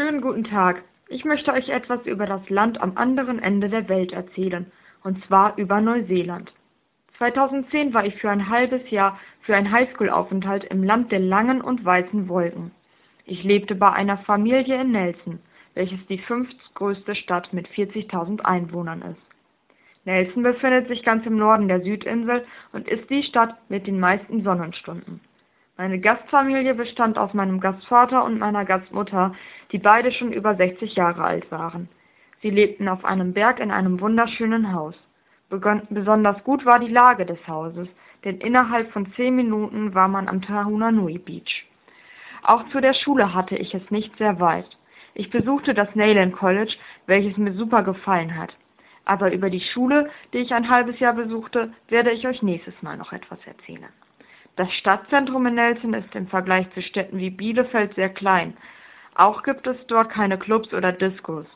Schönen guten Tag. Ich möchte euch etwas über das Land am anderen Ende der Welt erzählen, und zwar über Neuseeland. 2010 war ich für ein halbes Jahr für einen Highschool-Aufenthalt im Land der langen und weißen Wolken. Ich lebte bei einer Familie in Nelson, welches die fünftgrößte Stadt mit 40.000 Einwohnern ist. Nelson befindet sich ganz im Norden der Südinsel und ist die Stadt mit den meisten Sonnenstunden. Meine Gastfamilie bestand aus meinem Gastvater und meiner Gastmutter, die beide schon über 60 Jahre alt waren. Sie lebten auf einem Berg in einem wunderschönen Haus. Besonders gut war die Lage des Hauses, denn innerhalb von zehn Minuten war man am Tahunanui Beach. Auch zu der Schule hatte ich es nicht sehr weit. Ich besuchte das Nayland College, welches mir super gefallen hat. Aber über die Schule, die ich ein halbes Jahr besuchte, werde ich euch nächstes Mal noch etwas erzählen. Das Stadtzentrum in Nelson ist im Vergleich zu Städten wie Bielefeld sehr klein. Auch gibt es dort keine Clubs oder Discos.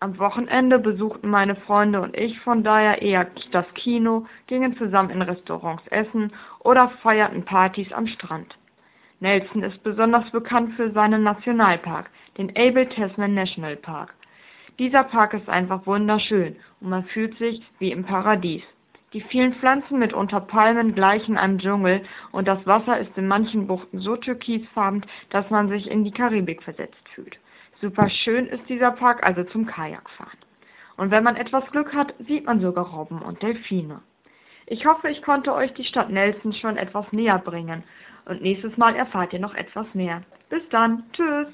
Am Wochenende besuchten meine Freunde und ich von daher eher das Kino, gingen zusammen in Restaurants essen oder feierten Partys am Strand. Nelson ist besonders bekannt für seinen Nationalpark, den Abel Tasman National Park. Dieser Park ist einfach wunderschön und man fühlt sich wie im Paradies. Die vielen Pflanzen mit unter Palmen gleichen einem Dschungel und das Wasser ist in manchen Buchten so türkisfarben, dass man sich in die Karibik versetzt fühlt. Super schön ist dieser Park also zum Kajakfahren. Und wenn man etwas Glück hat, sieht man sogar Robben und Delfine. Ich hoffe, ich konnte euch die Stadt Nelson schon etwas näher bringen und nächstes Mal erfahrt ihr noch etwas mehr. Bis dann, tschüss!